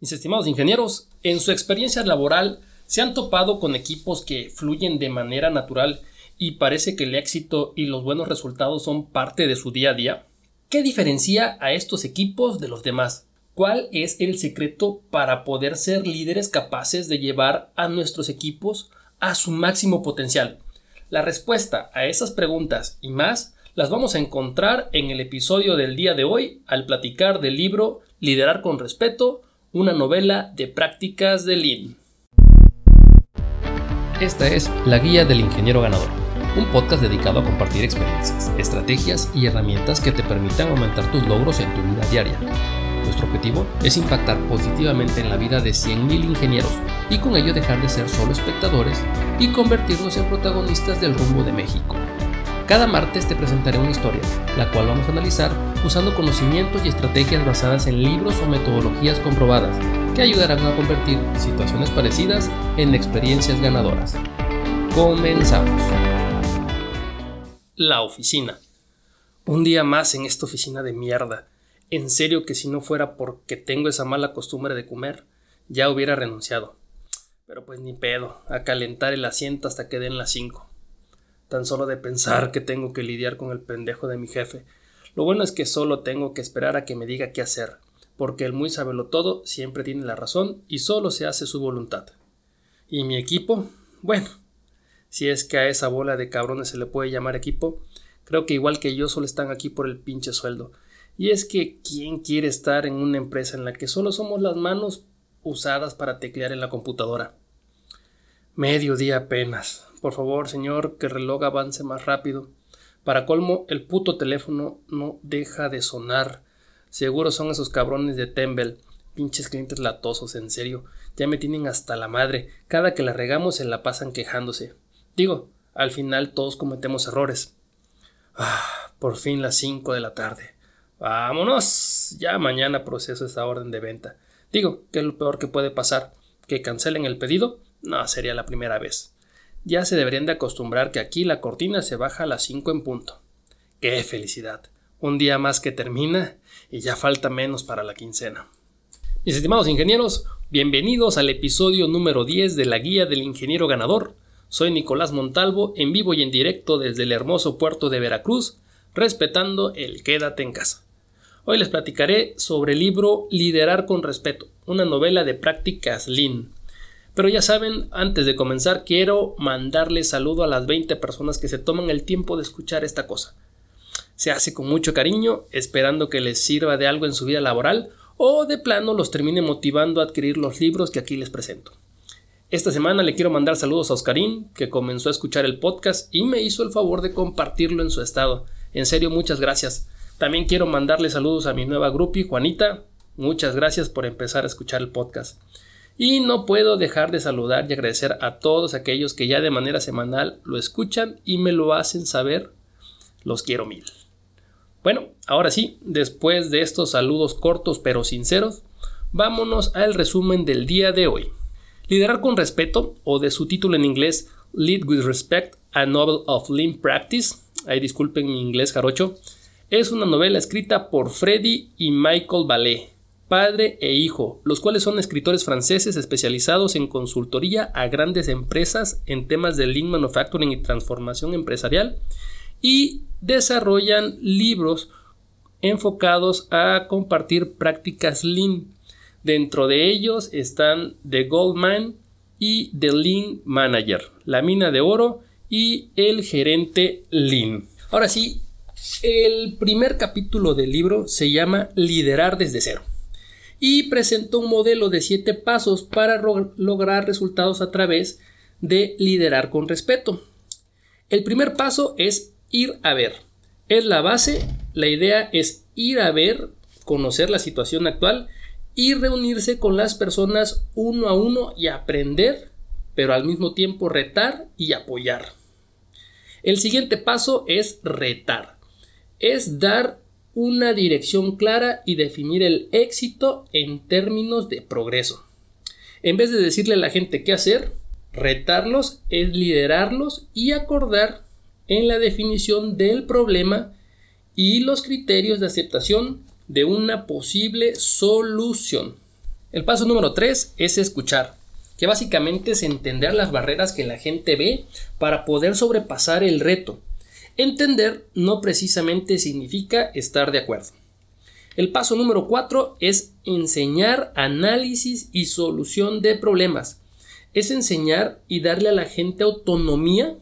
Mis estimados ingenieros, en su experiencia laboral se han topado con equipos que fluyen de manera natural y parece que el éxito y los buenos resultados son parte de su día a día. ¿Qué diferencia a estos equipos de los demás? ¿Cuál es el secreto para poder ser líderes capaces de llevar a nuestros equipos a su máximo potencial? La respuesta a esas preguntas y más las vamos a encontrar en el episodio del día de hoy al platicar del libro Liderar con respeto una novela de prácticas de Lean. Esta es La Guía del Ingeniero Ganador, un podcast dedicado a compartir experiencias, estrategias y herramientas que te permitan aumentar tus logros en tu vida diaria. Nuestro objetivo es impactar positivamente en la vida de 100.000 ingenieros y con ello dejar de ser solo espectadores y convertirnos en protagonistas del rumbo de México. Cada martes te presentaré una historia, la cual vamos a analizar usando conocimientos y estrategias basadas en libros o metodologías comprobadas que ayudarán a convertir situaciones parecidas en experiencias ganadoras. Comenzamos. La oficina. Un día más en esta oficina de mierda. En serio que si no fuera porque tengo esa mala costumbre de comer, ya hubiera renunciado. Pero pues ni pedo, a calentar el asiento hasta que den las 5 tan solo de pensar que tengo que lidiar con el pendejo de mi jefe. Lo bueno es que solo tengo que esperar a que me diga qué hacer, porque el muy sabelo todo siempre tiene la razón y solo se hace su voluntad. ¿Y mi equipo? Bueno, si es que a esa bola de cabrones se le puede llamar equipo, creo que igual que yo solo están aquí por el pinche sueldo. Y es que ¿quién quiere estar en una empresa en la que solo somos las manos usadas para teclear en la computadora? Medio día apenas. Por favor, señor, que el reloj avance más rápido. Para colmo, el puto teléfono no deja de sonar. Seguro son esos cabrones de Tembel. Pinches clientes latosos, en serio. Ya me tienen hasta la madre. Cada que la regamos se la pasan quejándose. Digo, al final todos cometemos errores. Ah, por fin las cinco de la tarde. Vámonos. Ya mañana proceso esa orden de venta. Digo, ¿qué es lo peor que puede pasar? ¿Que cancelen el pedido? No, sería la primera vez ya se deberían de acostumbrar que aquí la cortina se baja a las 5 en punto. ¡Qué felicidad! Un día más que termina y ya falta menos para la quincena. Mis estimados ingenieros, bienvenidos al episodio número 10 de la Guía del Ingeniero Ganador. Soy Nicolás Montalvo, en vivo y en directo desde el hermoso puerto de Veracruz, respetando el quédate en casa. Hoy les platicaré sobre el libro Liderar con Respeto, una novela de prácticas Lean, pero ya saben, antes de comenzar quiero mandarle saludo a las 20 personas que se toman el tiempo de escuchar esta cosa. Se hace con mucho cariño, esperando que les sirva de algo en su vida laboral o de plano los termine motivando a adquirir los libros que aquí les presento. Esta semana le quiero mandar saludos a Oscarín, que comenzó a escuchar el podcast y me hizo el favor de compartirlo en su estado. En serio, muchas gracias. También quiero mandarle saludos a mi nueva grupi, Juanita. Muchas gracias por empezar a escuchar el podcast. Y no puedo dejar de saludar y agradecer a todos aquellos que ya de manera semanal lo escuchan y me lo hacen saber. Los quiero mil. Bueno, ahora sí, después de estos saludos cortos pero sinceros, vámonos al resumen del día de hoy. Liderar con respeto, o de su título en inglés Lead with Respect, a Novel of Lean Practice, ahí disculpen mi inglés jarocho, es una novela escrita por Freddy y Michael Ballet padre e hijo, los cuales son escritores franceses especializados en consultoría a grandes empresas en temas de Lean Manufacturing y transformación empresarial y desarrollan libros enfocados a compartir prácticas Lean. Dentro de ellos están The Goldman y The Lean Manager, la mina de oro y el gerente Lean. Ahora sí, el primer capítulo del libro se llama Liderar desde cero y presentó un modelo de siete pasos para lograr resultados a través de liderar con respeto. El primer paso es ir a ver. Es la base, la idea es ir a ver, conocer la situación actual y reunirse con las personas uno a uno y aprender, pero al mismo tiempo retar y apoyar. El siguiente paso es retar. Es dar una dirección clara y definir el éxito en términos de progreso. En vez de decirle a la gente qué hacer, retarlos es liderarlos y acordar en la definición del problema y los criterios de aceptación de una posible solución. El paso número 3 es escuchar, que básicamente es entender las barreras que la gente ve para poder sobrepasar el reto. Entender no precisamente significa estar de acuerdo. El paso número 4 es enseñar análisis y solución de problemas. Es enseñar y darle a la gente autonomía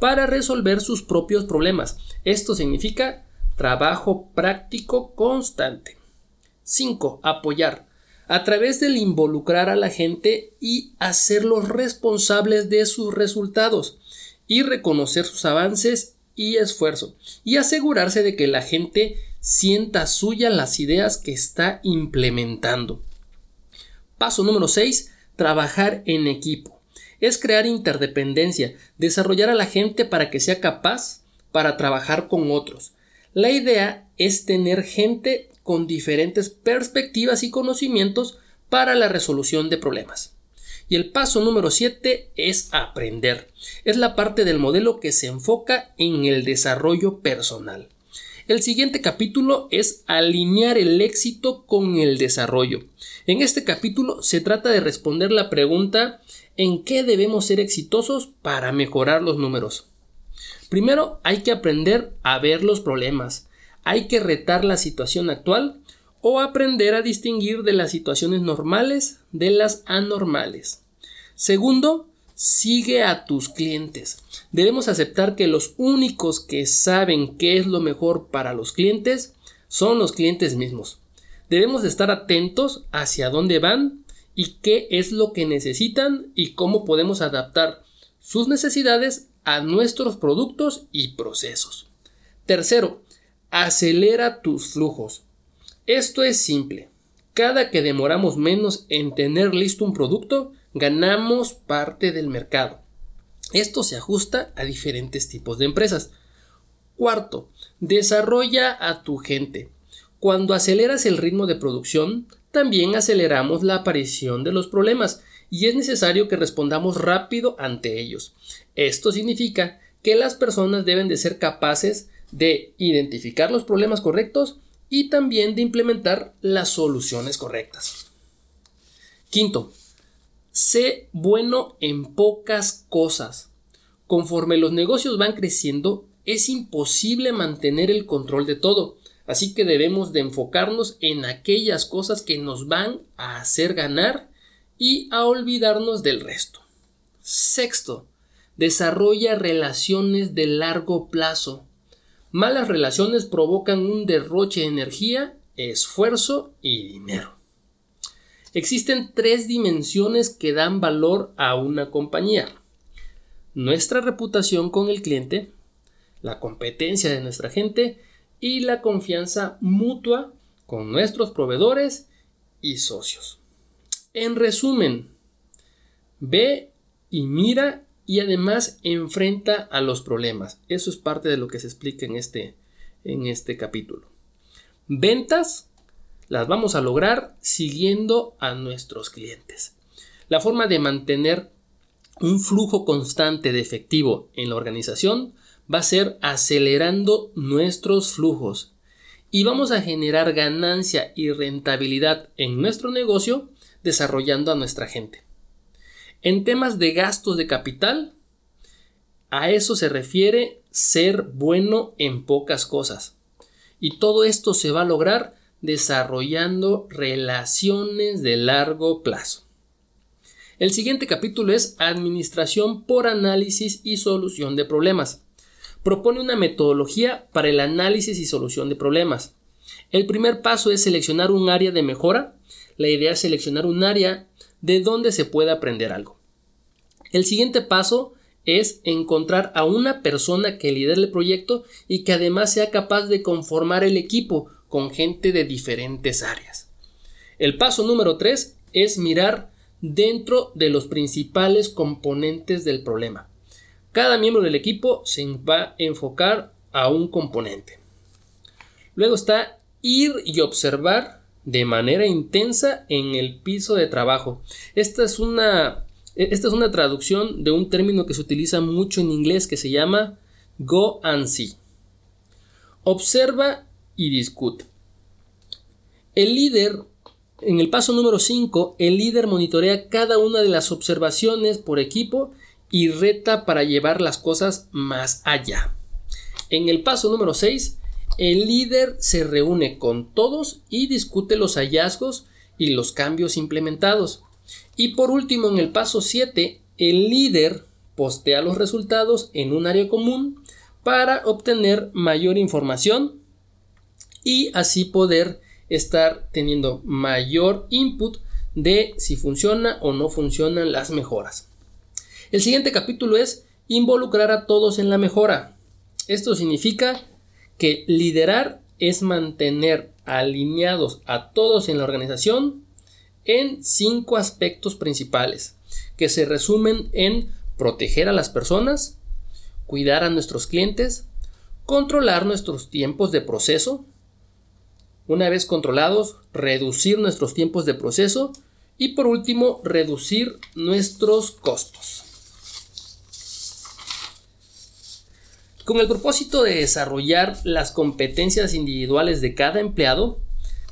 para resolver sus propios problemas. Esto significa trabajo práctico constante. 5. Apoyar. A través del involucrar a la gente y hacerlos responsables de sus resultados y reconocer sus avances y esfuerzo y asegurarse de que la gente sienta suya las ideas que está implementando. Paso número 6. Trabajar en equipo. Es crear interdependencia, desarrollar a la gente para que sea capaz para trabajar con otros. La idea es tener gente con diferentes perspectivas y conocimientos para la resolución de problemas. Y el paso número 7 es aprender. Es la parte del modelo que se enfoca en el desarrollo personal. El siguiente capítulo es alinear el éxito con el desarrollo. En este capítulo se trata de responder la pregunta ¿en qué debemos ser exitosos para mejorar los números? Primero hay que aprender a ver los problemas, hay que retar la situación actual o aprender a distinguir de las situaciones normales de las anormales. Segundo, sigue a tus clientes. Debemos aceptar que los únicos que saben qué es lo mejor para los clientes son los clientes mismos. Debemos estar atentos hacia dónde van y qué es lo que necesitan y cómo podemos adaptar sus necesidades a nuestros productos y procesos. Tercero, acelera tus flujos. Esto es simple. Cada que demoramos menos en tener listo un producto, ganamos parte del mercado. Esto se ajusta a diferentes tipos de empresas. Cuarto, desarrolla a tu gente. Cuando aceleras el ritmo de producción, también aceleramos la aparición de los problemas y es necesario que respondamos rápido ante ellos. Esto significa que las personas deben de ser capaces de identificar los problemas correctos y también de implementar las soluciones correctas. Quinto, sé bueno en pocas cosas. Conforme los negocios van creciendo, es imposible mantener el control de todo, así que debemos de enfocarnos en aquellas cosas que nos van a hacer ganar y a olvidarnos del resto. Sexto, desarrolla relaciones de largo plazo. Malas relaciones provocan un derroche de energía, esfuerzo y dinero. Existen tres dimensiones que dan valor a una compañía. Nuestra reputación con el cliente, la competencia de nuestra gente y la confianza mutua con nuestros proveedores y socios. En resumen, ve y mira y además enfrenta a los problemas. Eso es parte de lo que se explica en este, en este capítulo. Ventas las vamos a lograr siguiendo a nuestros clientes. La forma de mantener un flujo constante de efectivo en la organización va a ser acelerando nuestros flujos y vamos a generar ganancia y rentabilidad en nuestro negocio desarrollando a nuestra gente. En temas de gastos de capital, a eso se refiere ser bueno en pocas cosas. Y todo esto se va a lograr desarrollando relaciones de largo plazo. El siguiente capítulo es Administración por análisis y solución de problemas. Propone una metodología para el análisis y solución de problemas. El primer paso es seleccionar un área de mejora. La idea es seleccionar un área de donde se puede aprender algo. El siguiente paso es encontrar a una persona que lidere el proyecto y que además sea capaz de conformar el equipo con gente de diferentes áreas. El paso número 3 es mirar dentro de los principales componentes del problema. Cada miembro del equipo se va a enfocar a un componente. Luego está ir y observar de manera intensa en el piso de trabajo. Esta es una, esta es una traducción de un término que se utiliza mucho en inglés que se llama go and see. Observa y discute. El líder En el paso número 5, el líder monitorea cada una de las observaciones por equipo y reta para llevar las cosas más allá. En el paso número 6, el líder se reúne con todos y discute los hallazgos y los cambios implementados. Y por último, en el paso 7, el líder postea los resultados en un área común para obtener mayor información y así poder estar teniendo mayor input de si funciona o no funcionan las mejoras. El siguiente capítulo es involucrar a todos en la mejora. Esto significa que liderar es mantener alineados a todos en la organización en cinco aspectos principales que se resumen en proteger a las personas, cuidar a nuestros clientes, controlar nuestros tiempos de proceso, una vez controlados, reducir nuestros tiempos de proceso y por último, reducir nuestros costos. Con el propósito de desarrollar las competencias individuales de cada empleado,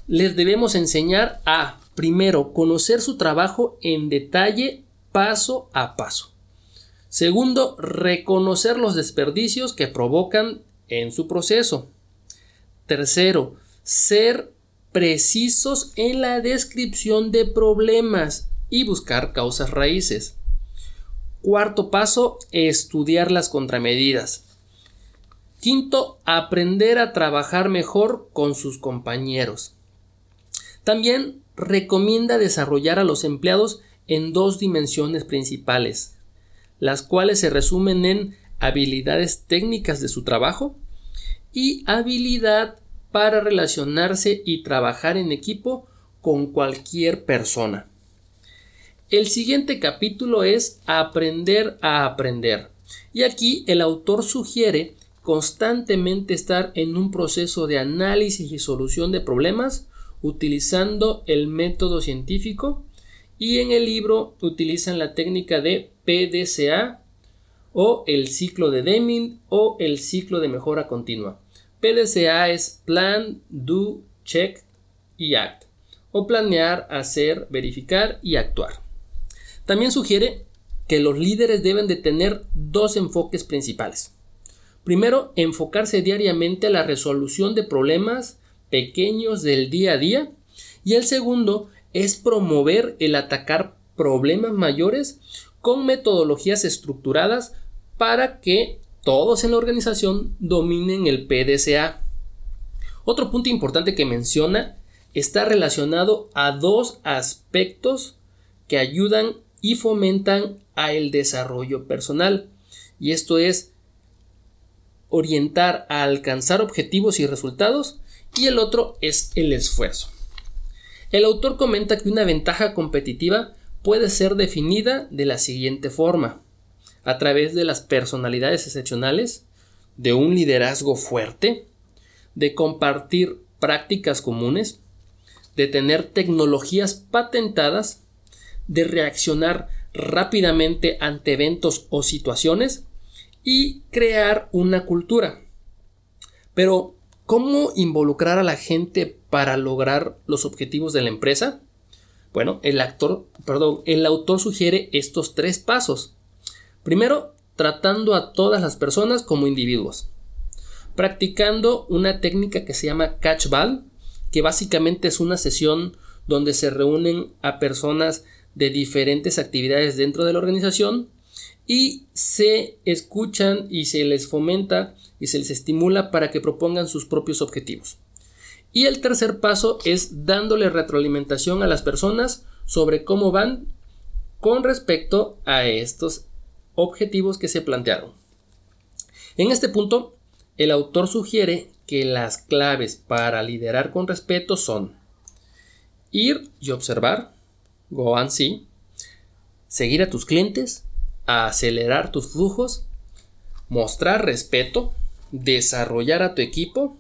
les debemos enseñar a, primero, conocer su trabajo en detalle paso a paso. Segundo, reconocer los desperdicios que provocan en su proceso. Tercero, ser precisos en la descripción de problemas y buscar causas raíces. Cuarto paso, estudiar las contramedidas. Quinto, aprender a trabajar mejor con sus compañeros. También recomienda desarrollar a los empleados en dos dimensiones principales, las cuales se resumen en habilidades técnicas de su trabajo y habilidad para relacionarse y trabajar en equipo con cualquier persona. El siguiente capítulo es aprender a aprender. Y aquí el autor sugiere constantemente estar en un proceso de análisis y solución de problemas utilizando el método científico y en el libro utilizan la técnica de PDCA o el ciclo de Deming o el ciclo de mejora continua. PDCA es Plan, Do, Check y Act o planear, hacer, verificar y actuar. También sugiere que los líderes deben de tener dos enfoques principales. Primero, enfocarse diariamente a la resolución de problemas pequeños del día a día y el segundo es promover el atacar problemas mayores con metodologías estructuradas para que todos en la organización dominen el PDCA. Otro punto importante que menciona está relacionado a dos aspectos que ayudan y fomentan a el desarrollo personal y esto es orientar a alcanzar objetivos y resultados y el otro es el esfuerzo. El autor comenta que una ventaja competitiva puede ser definida de la siguiente forma, a través de las personalidades excepcionales, de un liderazgo fuerte, de compartir prácticas comunes, de tener tecnologías patentadas, de reaccionar rápidamente ante eventos o situaciones y crear una cultura. Pero ¿Cómo involucrar a la gente para lograr los objetivos de la empresa? Bueno, el actor, perdón, el autor sugiere estos tres pasos. Primero, tratando a todas las personas como individuos. Practicando una técnica que se llama catch ball, que básicamente es una sesión donde se reúnen a personas de diferentes actividades dentro de la organización y se escuchan y se les fomenta y se les estimula para que propongan sus propios objetivos. Y el tercer paso es dándole retroalimentación a las personas sobre cómo van con respecto a estos objetivos que se plantearon. En este punto, el autor sugiere que las claves para liderar con respeto son ir y observar, go and see, seguir a tus clientes, acelerar tus flujos, mostrar respeto, desarrollar a tu equipo,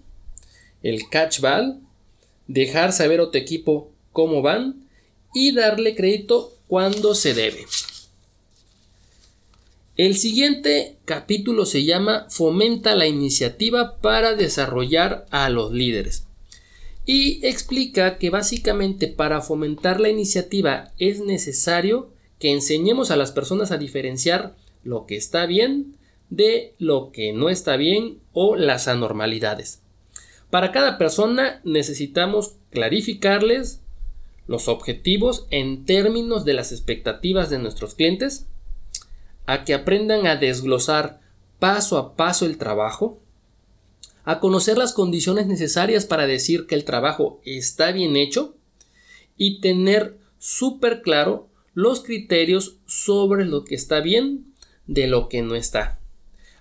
el catch ball, dejar saber a tu equipo cómo van y darle crédito cuando se debe. El siguiente capítulo se llama Fomenta la iniciativa para desarrollar a los líderes. y explica que básicamente para fomentar la iniciativa es necesario que enseñemos a las personas a diferenciar lo que está bien de lo que no está bien o las anormalidades. Para cada persona necesitamos clarificarles los objetivos en términos de las expectativas de nuestros clientes, a que aprendan a desglosar paso a paso el trabajo, a conocer las condiciones necesarias para decir que el trabajo está bien hecho y tener súper claro los criterios sobre lo que está bien de lo que no está.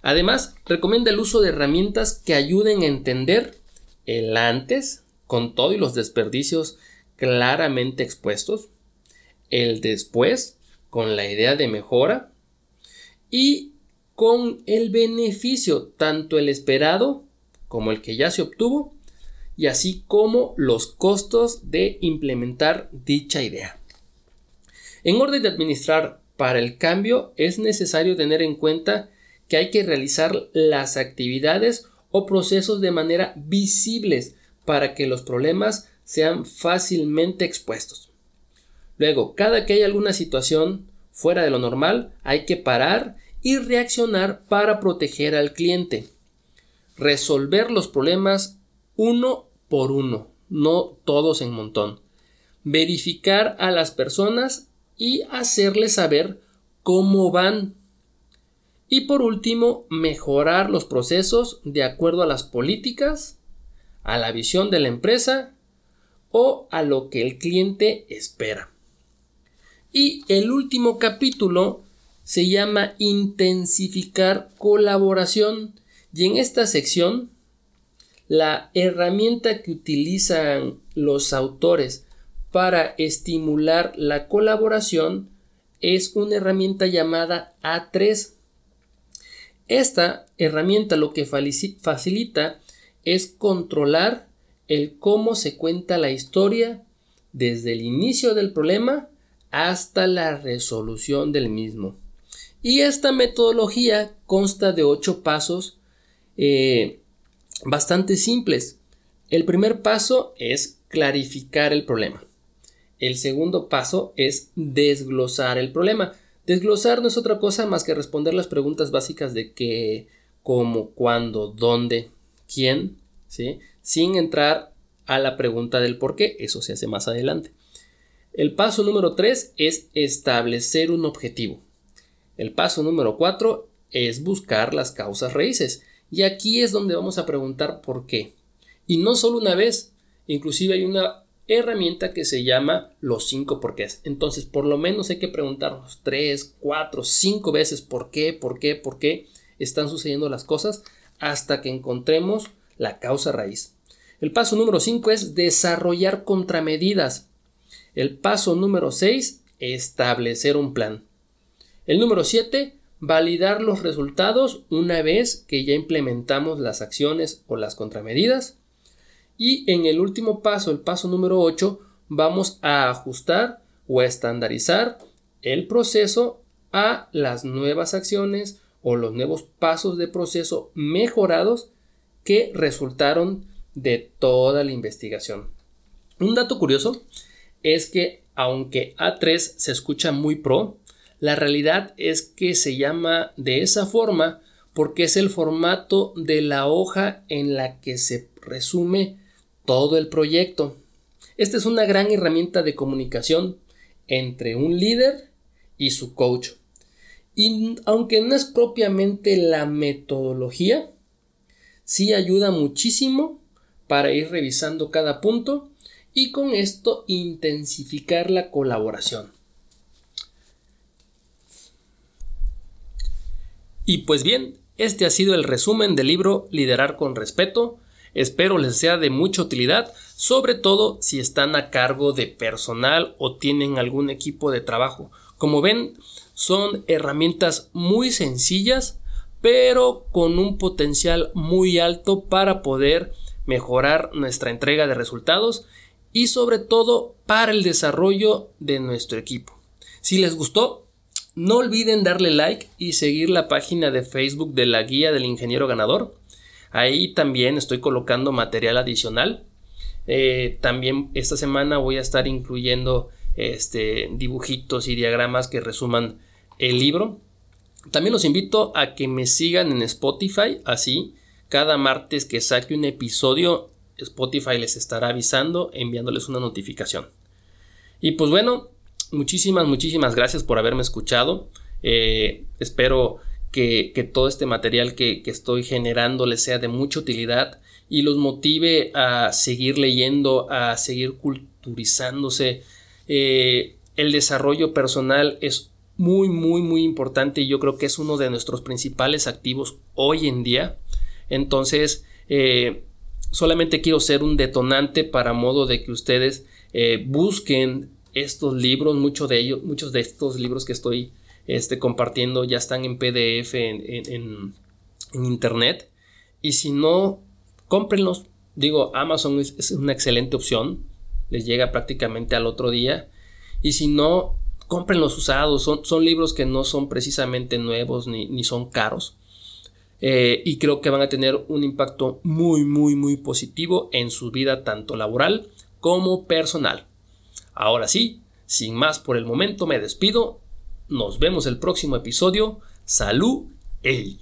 Además, recomienda el uso de herramientas que ayuden a entender el antes, con todo y los desperdicios claramente expuestos, el después, con la idea de mejora, y con el beneficio, tanto el esperado como el que ya se obtuvo, y así como los costos de implementar dicha idea. En orden de administrar para el cambio es necesario tener en cuenta que hay que realizar las actividades o procesos de manera visibles para que los problemas sean fácilmente expuestos. Luego, cada que hay alguna situación fuera de lo normal, hay que parar y reaccionar para proteger al cliente. Resolver los problemas uno por uno, no todos en montón. Verificar a las personas y hacerles saber cómo van. Y por último, mejorar los procesos de acuerdo a las políticas, a la visión de la empresa o a lo que el cliente espera. Y el último capítulo se llama intensificar colaboración y en esta sección la herramienta que utilizan los autores para estimular la colaboración es una herramienta llamada A3. Esta herramienta lo que facilita es controlar el cómo se cuenta la historia desde el inicio del problema hasta la resolución del mismo. Y esta metodología consta de ocho pasos eh, bastante simples. El primer paso es clarificar el problema. El segundo paso es desglosar el problema. Desglosar no es otra cosa más que responder las preguntas básicas de qué, cómo, cuándo, dónde, quién, ¿sí? sin entrar a la pregunta del por qué. Eso se hace más adelante. El paso número 3 es establecer un objetivo. El paso número 4 es buscar las causas raíces. Y aquí es donde vamos a preguntar por qué. Y no solo una vez, inclusive hay una herramienta que se llama los cinco porqués. Entonces, por lo menos hay que preguntarnos tres, cuatro, cinco veces por qué, por qué, por qué están sucediendo las cosas hasta que encontremos la causa raíz. El paso número 5 es desarrollar contramedidas. El paso número 6, establecer un plan. El número 7, validar los resultados una vez que ya implementamos las acciones o las contramedidas. Y en el último paso, el paso número 8, vamos a ajustar o a estandarizar el proceso a las nuevas acciones o los nuevos pasos de proceso mejorados que resultaron de toda la investigación. Un dato curioso es que aunque A3 se escucha muy pro, la realidad es que se llama de esa forma porque es el formato de la hoja en la que se resume todo el proyecto. Esta es una gran herramienta de comunicación entre un líder y su coach. Y aunque no es propiamente la metodología, sí ayuda muchísimo para ir revisando cada punto y con esto intensificar la colaboración. Y pues bien, este ha sido el resumen del libro Liderar con Respeto Espero les sea de mucha utilidad, sobre todo si están a cargo de personal o tienen algún equipo de trabajo. Como ven, son herramientas muy sencillas, pero con un potencial muy alto para poder mejorar nuestra entrega de resultados y sobre todo para el desarrollo de nuestro equipo. Si les gustó, no olviden darle like y seguir la página de Facebook de la guía del ingeniero ganador Ahí también estoy colocando material adicional. Eh, también esta semana voy a estar incluyendo este, dibujitos y diagramas que resuman el libro. También los invito a que me sigan en Spotify, así cada martes que saque un episodio, Spotify les estará avisando, enviándoles una notificación. Y pues bueno, muchísimas, muchísimas gracias por haberme escuchado. Eh, espero que, todo este material que, estoy generando les sea de mucha utilidad y los motive a seguir leyendo, a seguir culturizándose. Eh, el desarrollo personal es muy, muy, muy importante y yo creo que es uno de nuestros principales activos hoy en día. Entonces, eh, solamente quiero ser un detonante para modo de que ustedes eh, busquen estos libros, muchos de ellos, muchos de estos libros que estoy este, compartiendo ya están en PDF en, internet. Y si no, cómprenlos. Digo, Amazon es, una excelente opción. Les llega prácticamente al otro día. Y si no, cómprenlos usados. Son, son libros que no son precisamente nuevos ni, ni son caros. Eh, y creo que van a tener un impacto muy, muy, muy positivo en su vida tanto laboral como personal. Ahora sí, sin más por el momento me despido. Nos vemos el próximo episodio. Salud. Ey.